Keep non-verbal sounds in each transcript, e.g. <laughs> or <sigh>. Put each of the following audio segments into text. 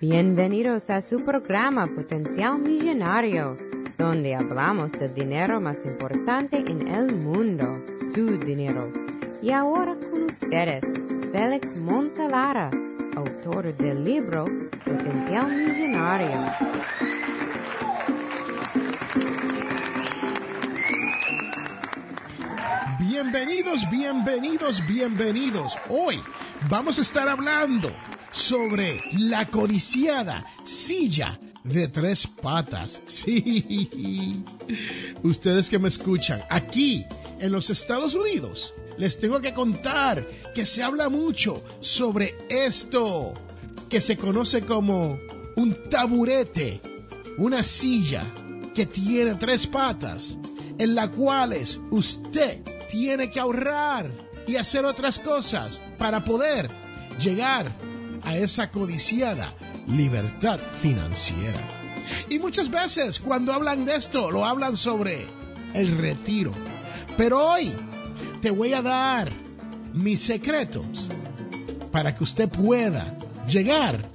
Bienvenidos a su programa Potencial Millonario, donde hablamos del dinero más importante en el mundo, su dinero. Y ahora con ustedes, Félix Montalara, autor del libro Potencial Millonario. Bienvenidos, bienvenidos, bienvenidos. Hoy vamos a estar hablando sobre la codiciada silla de tres patas. <laughs> Sí. Ustedes que me escuchan aquí en los Estados Unidos, les tengo que contar que se habla mucho sobre esto que se conoce como un taburete, una silla que tiene tres patas, en las cuales usted tiene que ahorrar y hacer otras cosas para poder llegar a esa codiciada libertad financiera. Y muchas veces cuando hablan de esto, lo hablan sobre el retiro. Pero hoy te voy a dar mis secretos para que usted pueda llegar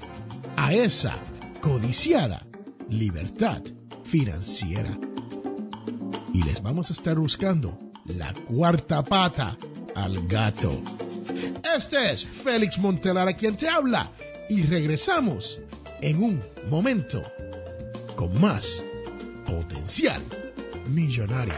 a esa codiciada libertad financiera. Y les vamos a estar buscando la cuarta pata al gato. Este es Félix Montelara quien te habla y regresamos en un momento con más potencial millonario.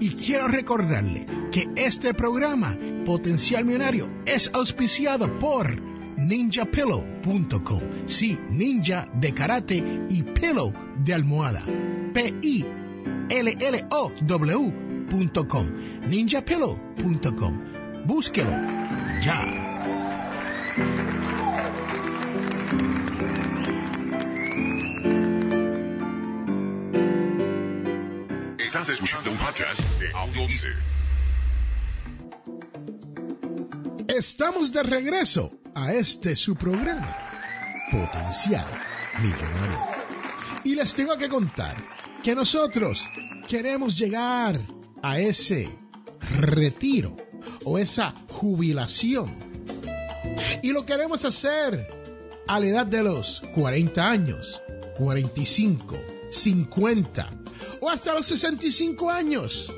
Y quiero recordarle que este programa Potencial Millonario es auspiciado por ninjapillow.com. Sí, ninja de karate y pillow de almohada. P-I-L-L-O-W.com. ninjapillow.com. Búsquelo ya. Estás escuchando un podcast de Audio Estamos de regreso a este su programa, Potencial Millonario. Y les tengo que contar que nosotros queremos llegar a ese retiro o esa jubilación. Y lo queremos hacer a la edad de los 40 años, 45, 50 o hasta los 65 años.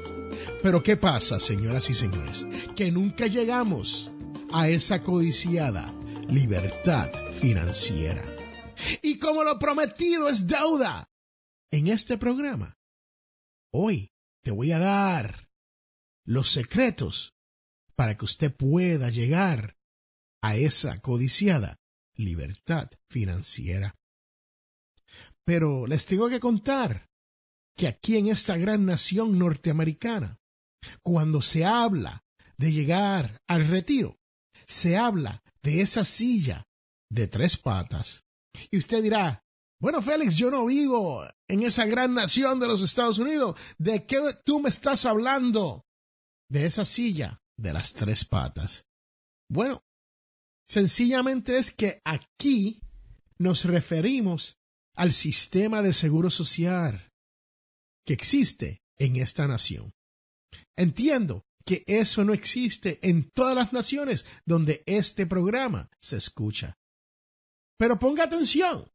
Pero ¿qué pasa, señoras y señores? Que nunca llegamos a esa codiciada libertad financiera. Y como lo prometido es deuda, en este programa, hoy te voy a dar los secretos para que usted pueda llegar a esa codiciada libertad financiera. Pero les tengo que contar que aquí en esta gran nación norteamericana, cuando se habla de llegar al retiro, se habla de esa silla de tres patas. Y usted dirá, bueno, Félix, yo no vivo en esa gran nación de los Estados Unidos. ¿De qué tú me estás hablando? De esa silla de las tres patas. Bueno, sencillamente es que aquí nos referimos al sistema de seguro social que existe en esta nación. Entiendo que eso no existe en todas las naciones donde este programa se escucha. Pero ponga atención,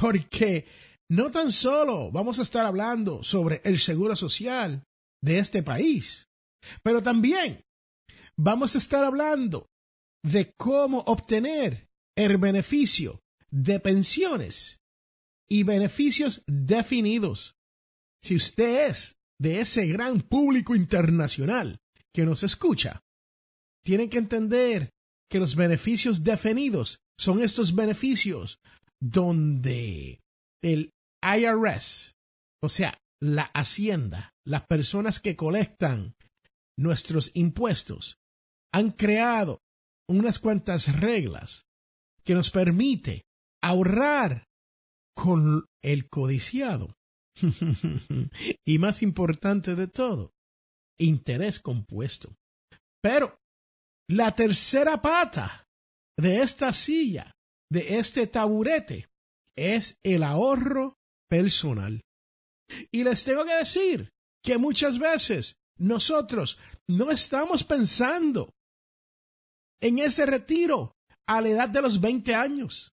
porque no tan solo vamos a estar hablando sobre el seguro social de este país, pero también vamos a estar hablando de cómo obtener el beneficio de pensiones y beneficios definidos. Si usted es de ese gran público internacional que nos escucha, tienen que entender que los beneficios definidos son estos beneficios donde el IRS, o sea, la hacienda, las personas que colectan nuestros impuestos, han creado unas cuantas reglas que nos permite ahorrar con el codiciado. <laughs> y más importante de todo, interés compuesto. Pero la tercera pata de esta silla, de este taburete, es el ahorro personal. Y les tengo que decir que muchas veces nosotros no estamos pensando en ese retiro a la edad de los 20 años.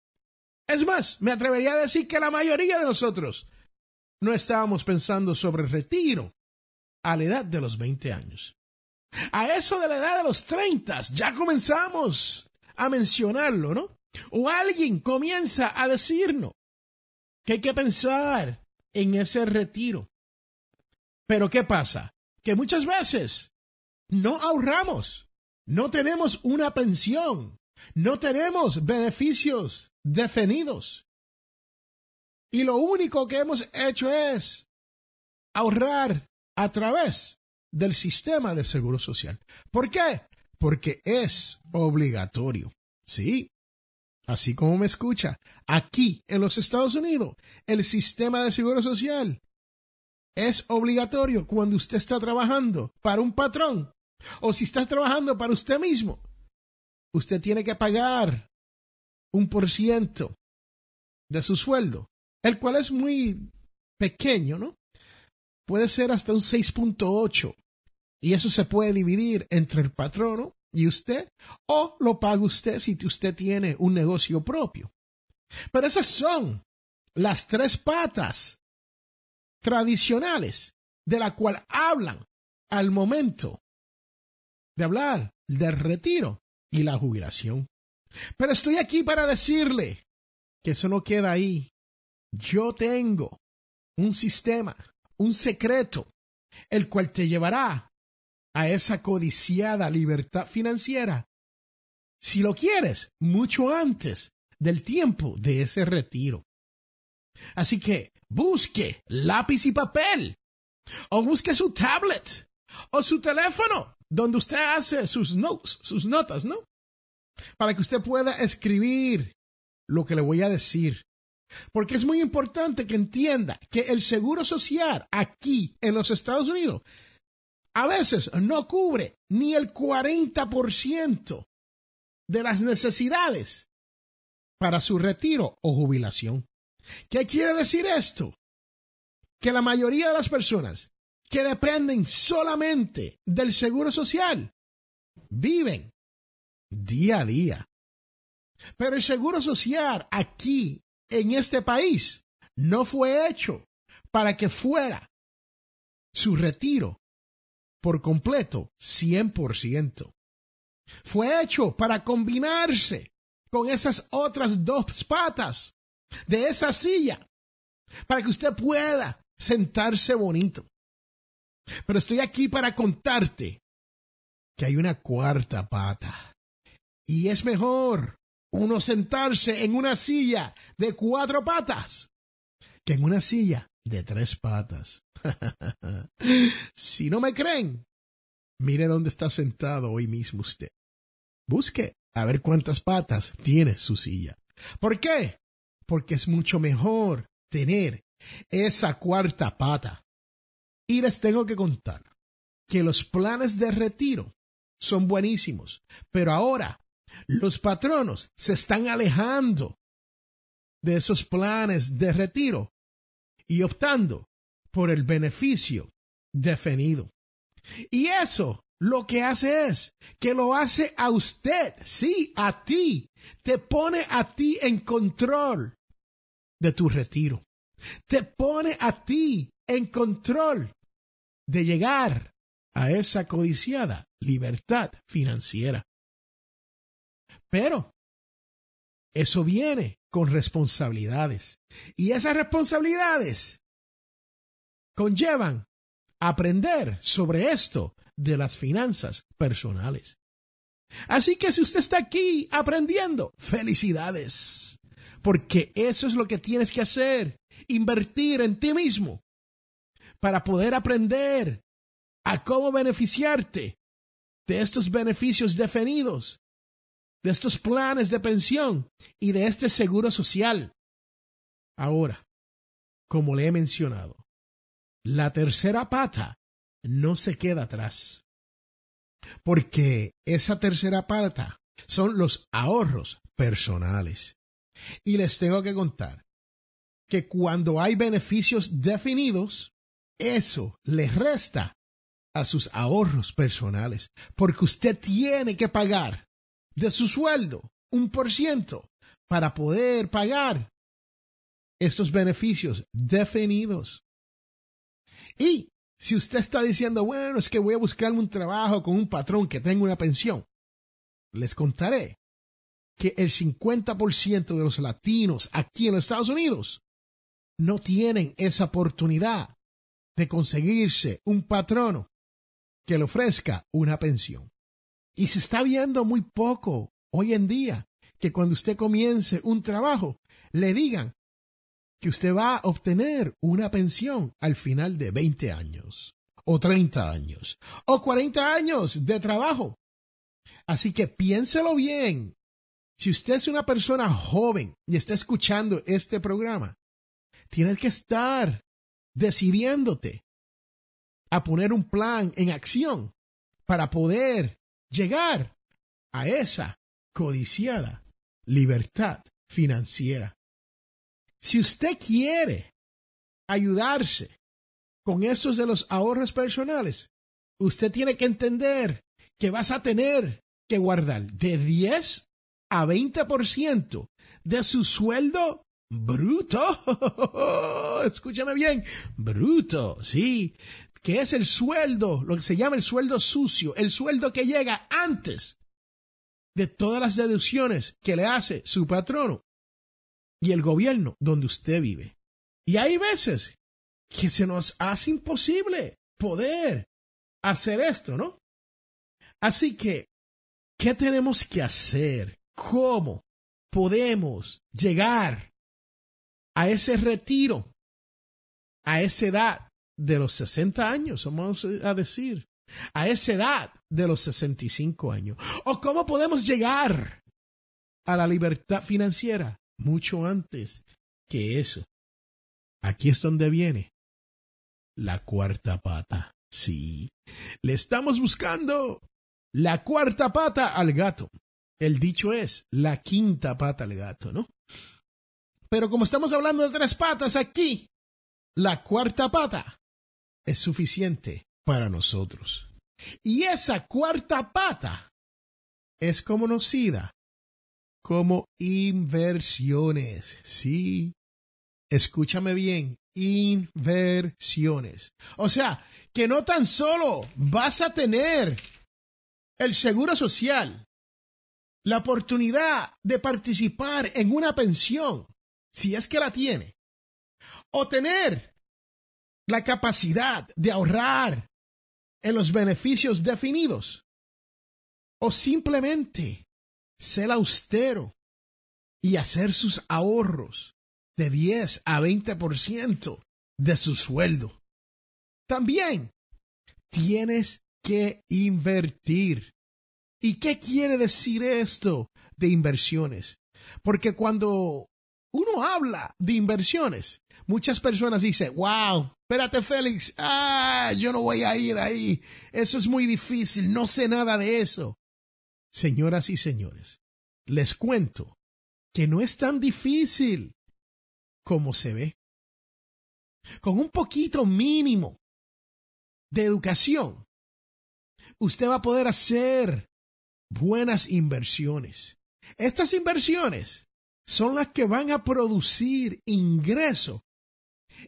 Es más, me atrevería a decir que la mayoría de nosotros no estábamos pensando sobre el retiro a la edad de los 20 años. A eso de la edad de los 30 ya comenzamos a mencionarlo, ¿no? O alguien comienza a decirnos que hay que pensar en ese retiro. Pero ¿qué pasa? Que muchas veces no ahorramos, no tenemos una pensión, no tenemos beneficios definidos. Y lo único que hemos hecho es ahorrar a través del sistema de seguro social. ¿Por qué? Porque es obligatorio. Sí, así como me escucha, aquí en los Estados Unidos, el sistema de seguro social es obligatorio cuando usted está trabajando para un patrón o si está trabajando para usted mismo. Usted tiene que pagar un por ciento de su sueldo, el cual es muy pequeño, ¿no? Puede ser hasta un 6.8 y eso se puede dividir entre el patrono y usted o lo paga usted si usted tiene un negocio propio. Pero esas son las tres patas tradicionales de la cual hablan al momento de hablar del retiro y la jubilación. Pero estoy aquí para decirle que eso no queda ahí. Yo tengo un sistema, un secreto, el cual te llevará a esa codiciada libertad financiera. Si lo quieres, mucho antes del tiempo de ese retiro. Así que busque lápiz y papel, o busque su tablet, o su teléfono, donde usted hace sus notes, sus notas, ¿no? Para que usted pueda escribir lo que le voy a decir. Porque es muy importante que entienda que el seguro social aquí en los Estados Unidos a veces no cubre ni el 40% de las necesidades para su retiro o jubilación. ¿Qué quiere decir esto? Que la mayoría de las personas que dependen solamente del seguro social viven día a día. Pero el seguro social aquí, en este país, no fue hecho para que fuera su retiro por completo, 100%. Fue hecho para combinarse con esas otras dos patas de esa silla, para que usted pueda sentarse bonito. Pero estoy aquí para contarte que hay una cuarta pata. Y es mejor uno sentarse en una silla de cuatro patas que en una silla de tres patas. <laughs> si no me creen, mire dónde está sentado hoy mismo usted. Busque a ver cuántas patas tiene su silla. ¿Por qué? Porque es mucho mejor tener esa cuarta pata. Y les tengo que contar que los planes de retiro son buenísimos, pero ahora los patronos se están alejando de esos planes de retiro y optando por el beneficio definido. Y eso lo que hace es que lo hace a usted, sí, a ti, te pone a ti en control de tu retiro. Te pone a ti en control de llegar a esa codiciada libertad financiera. Pero eso viene con responsabilidades. Y esas responsabilidades conllevan aprender sobre esto de las finanzas personales. Así que si usted está aquí aprendiendo, felicidades, porque eso es lo que tienes que hacer, invertir en ti mismo para poder aprender a cómo beneficiarte de estos beneficios definidos, de estos planes de pensión y de este seguro social. Ahora, como le he mencionado, la tercera pata no se queda atrás. Porque esa tercera pata son los ahorros personales. Y les tengo que contar que cuando hay beneficios definidos, eso le resta a sus ahorros personales, porque usted tiene que pagar de su sueldo un por ciento para poder pagar estos beneficios definidos. Y si usted está diciendo, bueno, es que voy a buscarme un trabajo con un patrón que tenga una pensión, les contaré que el 50% de los latinos aquí en los Estados Unidos no tienen esa oportunidad de conseguirse un patrono que le ofrezca una pensión. Y se está viendo muy poco hoy en día que cuando usted comience un trabajo, le digan que usted va a obtener una pensión al final de 20 años, o 30 años, o 40 años de trabajo. Así que piénselo bien. Si usted es una persona joven y está escuchando este programa, tienes que estar decidiéndote a poner un plan en acción para poder llegar a esa codiciada libertad financiera. Si usted quiere ayudarse con estos de los ahorros personales, usted tiene que entender que vas a tener que guardar de 10 a 20% de su sueldo bruto. <laughs> Escúchame bien, bruto, sí, que es el sueldo, lo que se llama el sueldo sucio, el sueldo que llega antes de todas las deducciones que le hace su patrono y el gobierno donde usted vive. Y hay veces que se nos hace imposible poder hacer esto, ¿no? Así que, ¿qué tenemos que hacer? ¿Cómo podemos llegar a ese retiro, a esa edad de los 60 años, vamos a decir, a esa edad de los 65 años? ¿O cómo podemos llegar a la libertad financiera mucho antes que eso? Aquí es donde viene la cuarta pata. Sí, le estamos buscando la cuarta pata al gato. El dicho es la quinta pata al gato, ¿no? Pero como estamos hablando de tres patas aquí, la cuarta pata es suficiente para nosotros. Y esa cuarta pata es conocida como inversiones. Sí, escúchame bien, inversiones. O sea, que no tan solo vas a tener el seguro social, la oportunidad de participar en una pensión, si es que la tiene, o tener la capacidad de ahorrar en los beneficios definidos, o simplemente ser austero y hacer sus ahorros de 10 a 20% de su sueldo. También tienes que invertir. ¿Y qué quiere decir esto de inversiones? Porque cuando uno habla de inversiones, muchas personas dicen, wow, espérate Félix, ah, yo no voy a ir ahí, eso es muy difícil, no sé nada de eso. Señoras y señores, les cuento que no es tan difícil como se ve. Con un poquito mínimo de educación, usted va a poder hacer buenas inversiones. Estas inversiones son las que van a producir ingreso.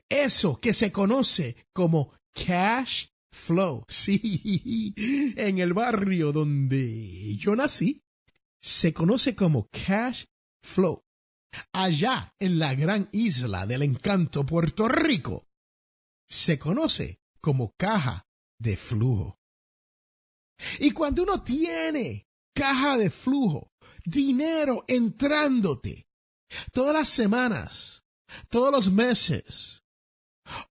Eso que se conoce como cash flow. <laughs> Sí, en el barrio donde yo nací, se conoce como cash flow. Allá en la gran isla del encanto Puerto Rico, se conoce como caja de flujo. Y cuando uno tiene caja de flujo, dinero entrándote todas las semanas, todos los meses,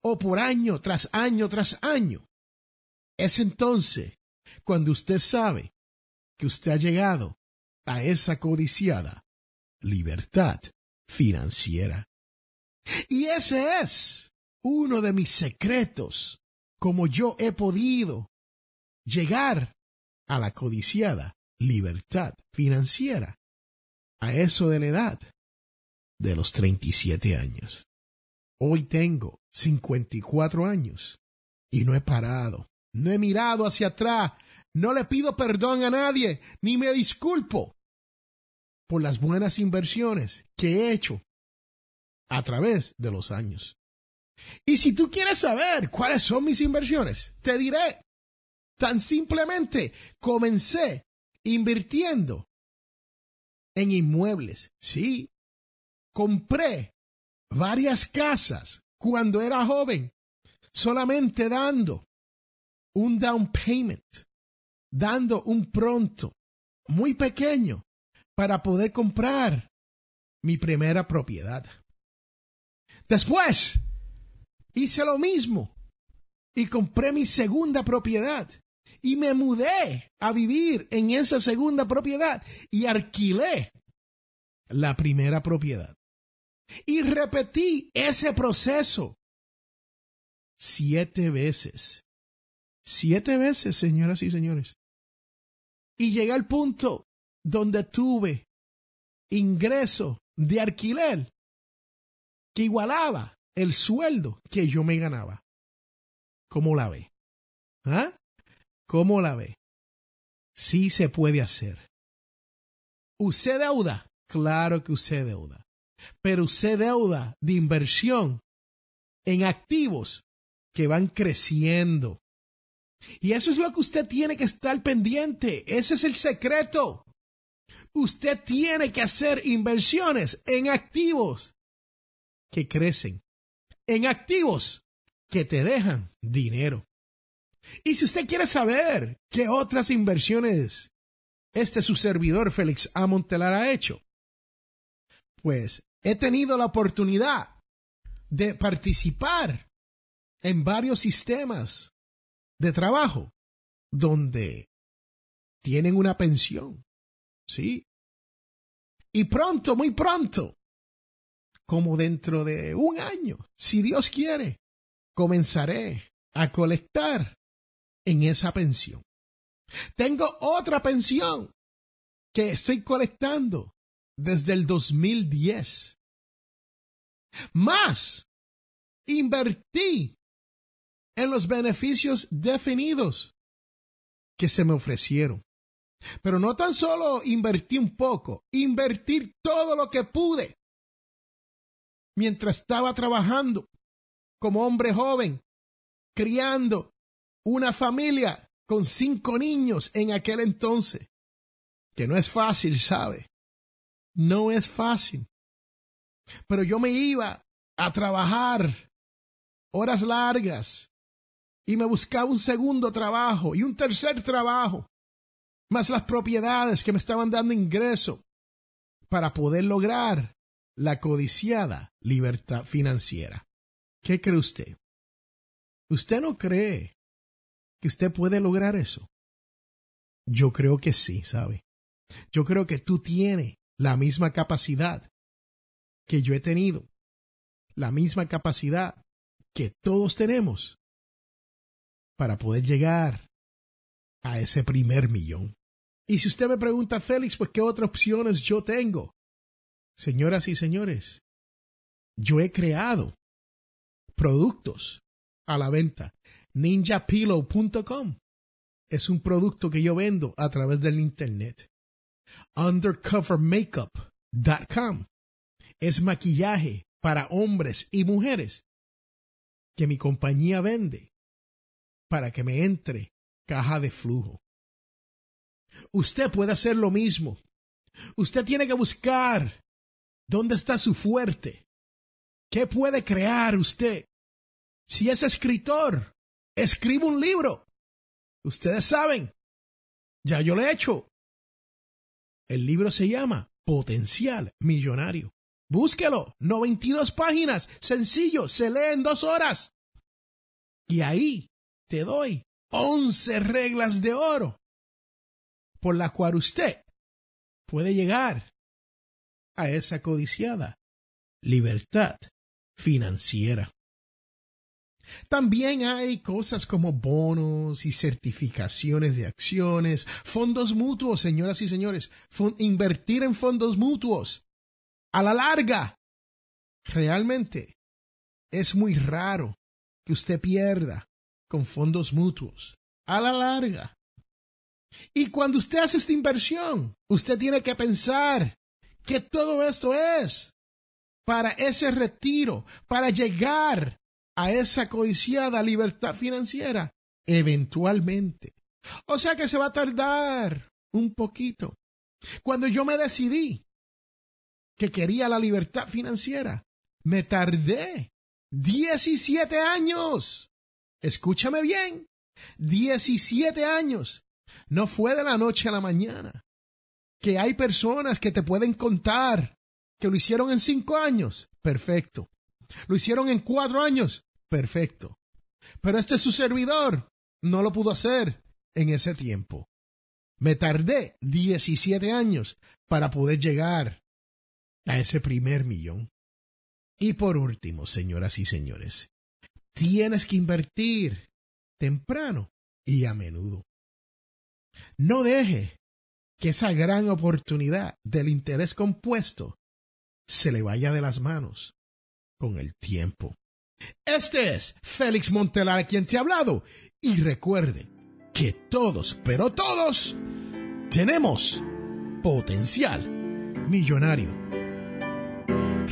o por año tras año tras año, es entonces cuando usted sabe que usted ha llegado a esa codiciada libertad financiera. Y ese es uno de mis secretos, como yo he podido llegar a la codiciada libertad financiera a eso de la edad de los 37 años. Hoy tengo 54 años Y no he parado, no he mirado hacia atrás, no le pido perdón a nadie, ni me disculpo por las buenas inversiones que he hecho a través de los años. Y si tú quieres saber cuáles son mis inversiones, te diré. Tan simplemente comencé invirtiendo en inmuebles. Sí, compré varias casas cuando era joven, solamente dando un down payment, dando un pronto muy pequeño para poder comprar mi primera propiedad. Después, hice lo mismo y compré mi segunda propiedad y me mudé a vivir en esa segunda propiedad y alquilé la primera propiedad. Y repetí ese proceso siete veces. Siete veces, señoras y señores. Y llegué al punto donde tuve ingreso de alquiler que igualaba el sueldo que yo me ganaba. ¿Cómo la ve? ¿Ah? ¿Cómo la ve? Sí se puede hacer. ¿Usted deuda? Claro que usted deuda. Pero usted deuda de inversión en activos que van creciendo. Y eso es lo que usted tiene que estar pendiente. Ese es el secreto. Usted tiene que hacer inversiones en activos que crecen en activos que te dejan dinero. Y si usted quiere saber qué otras inversiones este su servidor Félix A. Ha hecho, pues he tenido la oportunidad de participar en varios sistemas de trabajo donde tienen una pensión, ¿sí? Y pronto, muy pronto, como dentro de un año, si Dios quiere, comenzaré a colectar en esa pensión. Tengo otra pensión que estoy colectando desde el 2010. Más, invertí en los beneficios definidos que se me ofrecieron. Pero no tan solo invertí un poco, invertir todo lo que pude mientras estaba trabajando como hombre joven, criando una familia con cinco niños en aquel entonces, que no es fácil, ¿sabe? No es fácil. Pero yo me iba a trabajar horas largas y me buscaba un segundo trabajo y un tercer trabajo, más las propiedades que me estaban dando ingreso para poder lograr la codiciada libertad financiera. ¿Qué cree usted? ¿Usted no cree que usted puede lograr eso? Yo creo que sí, ¿sabe? Yo creo que tú tienes la misma capacidad que yo he tenido, la misma capacidad que todos tenemos para poder llegar a ese primer millón. Y si usted me pregunta, Félix, pues qué otras opciones yo tengo, Señoras y señores, yo he creado productos a la venta. NinjaPillow.com es un producto que yo vendo a través del Internet. UndercoverMakeup.com es maquillaje para hombres y mujeres que mi compañía vende para que me entre caja de flujo. Usted puede hacer lo mismo. Usted tiene que buscar ¿Dónde está su fuerte? ¿Qué puede crear usted? Si es escritor, escribe un libro. Ustedes saben, ya yo lo he hecho. El libro se llama Potencial Millonario. Búsquelo, 92 páginas, sencillo, se lee en dos horas. Y ahí te doy 11 reglas de oro por la cual usted puede llegar a esa codiciada libertad financiera. También hay cosas como bonos y certificaciones de acciones, fondos mutuos, señoras y señores, invertir en fondos mutuos. A la larga, realmente es muy raro que usted pierda con fondos mutuos. A la larga. Y cuando usted hace esta inversión, usted tiene que pensar que todo esto es para ese retiro, para llegar a esa codiciada libertad financiera, eventualmente. O sea que se va a tardar un poquito. Cuando yo me decidí que quería la libertad financiera, me tardé 17 años. Escúchame bien, 17 años. No fue de la noche a la mañana. Que hay personas que te pueden contar que lo hicieron en cinco años. Perfecto. Lo hicieron en cuatro años. Perfecto. Pero este es su servidor. No lo pudo hacer en ese tiempo. Me tardé 17 años para poder llegar a ese primer millón. Y por último, señoras y señores, tienes que invertir temprano y a menudo. No deje que esa gran oportunidad del interés compuesto se le vaya de las manos con el tiempo. Este es Félix Montelar quien te ha hablado y recuerde que todos, pero todos, tenemos potencial millonario.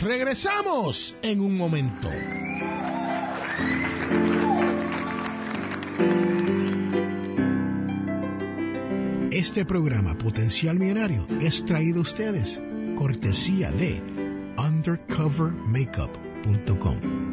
Regresamos en un momento. Este programa Potencial Millonario es traído a ustedes cortesía de undercovermakeup.com.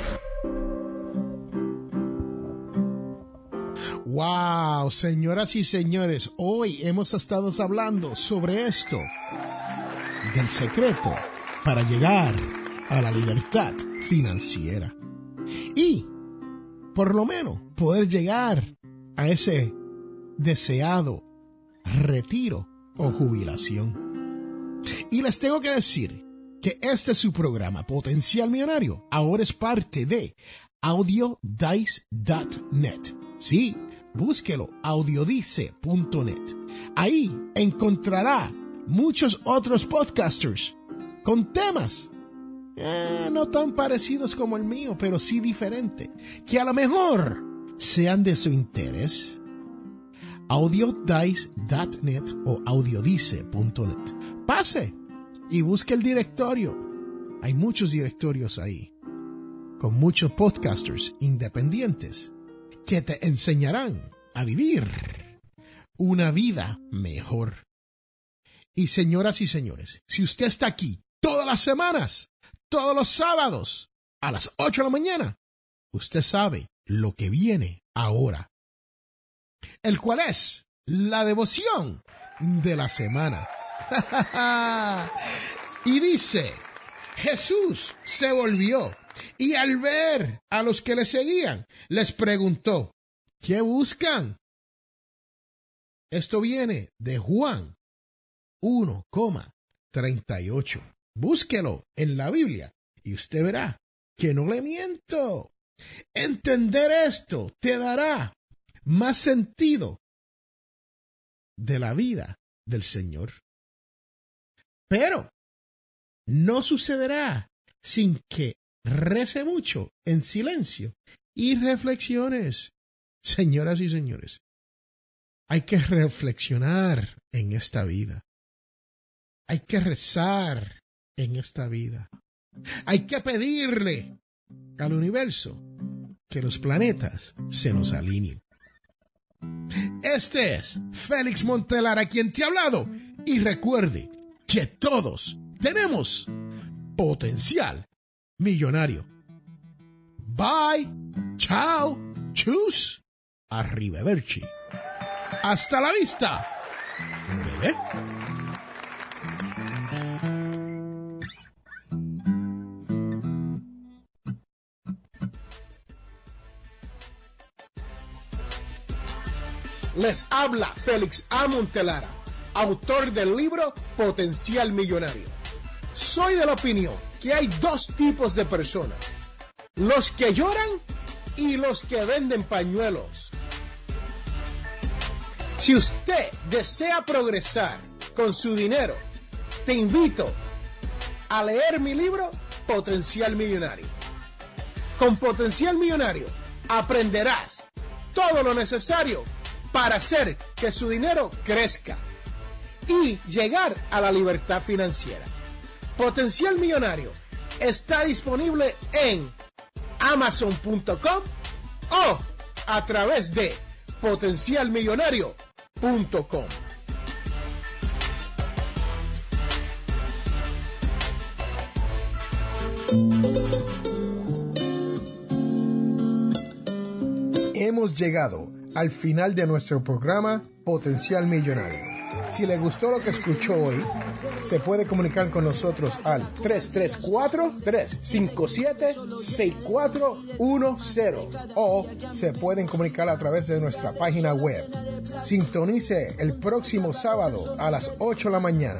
Wow, señoras y señores, hoy hemos estado hablando sobre esto, del secreto para llegar a la libertad financiera. Y, por lo menos, poder llegar a ese deseado retiro o jubilación. Y les tengo que decir que este es su programa Potencial Millonario. Ahora es parte de audiodice.net. Sí, búsquelo, audiodice.net. Ahí encontrará muchos otros podcasters con temas eh, no tan parecidos como el mío, pero sí diferente, que a lo mejor sean de su interés. audiodice.net o audiodice.net. Pase y busque el directorio. Hay muchos directorios ahí, con muchos podcasters independientes que te enseñarán a vivir una vida mejor. Y señoras y señores, si usted está aquí todas las semanas, todos los sábados, a las 8 de la mañana, usted sabe lo que viene ahora, el cual es la devoción de la semana. <laughs> y dice, Jesús se volvió y al ver a los que le seguían, les preguntó, ¿qué buscan? Esto viene de Juan 1,38. Búsquelo en la Biblia y usted verá que no le miento. Entender esto te dará más sentido de la vida del Señor. Pero no sucederá sin que rece mucho en silencio y reflexiones. Señoras y señores, hay que reflexionar en esta vida. Hay que rezar en esta vida. Hay que pedirle al universo que los planetas se nos alineen. Este es Félix Montelar a quien te ha hablado y recuerde que todos tenemos potencial millonario. Bye, chao, chus, arrivederci. Hasta la vista, bebé. Les habla Félix A. Montelara autor del libro Potencial Millonario. Soy de la opinión que hay dos tipos de personas, los que lloran y los que venden pañuelos. Si usted desea progresar con su dinero, te invito a leer mi libro Potencial Millonario. Con Potencial Millonario aprenderás todo lo necesario para hacer que su dinero crezca y llegar a la libertad financiera. Potencial Millonario está disponible en amazon.com o a través de potencialmillonario.com. Hemos llegado al final de nuestro programa Potencial Millonario. Si le gustó lo que escuchó hoy, se puede comunicar con nosotros al 334-357-6410 o se pueden comunicar a través de nuestra página web. Sintonice el próximo sábado a las 8 de la mañana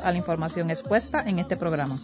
a la información expuesta en este programa.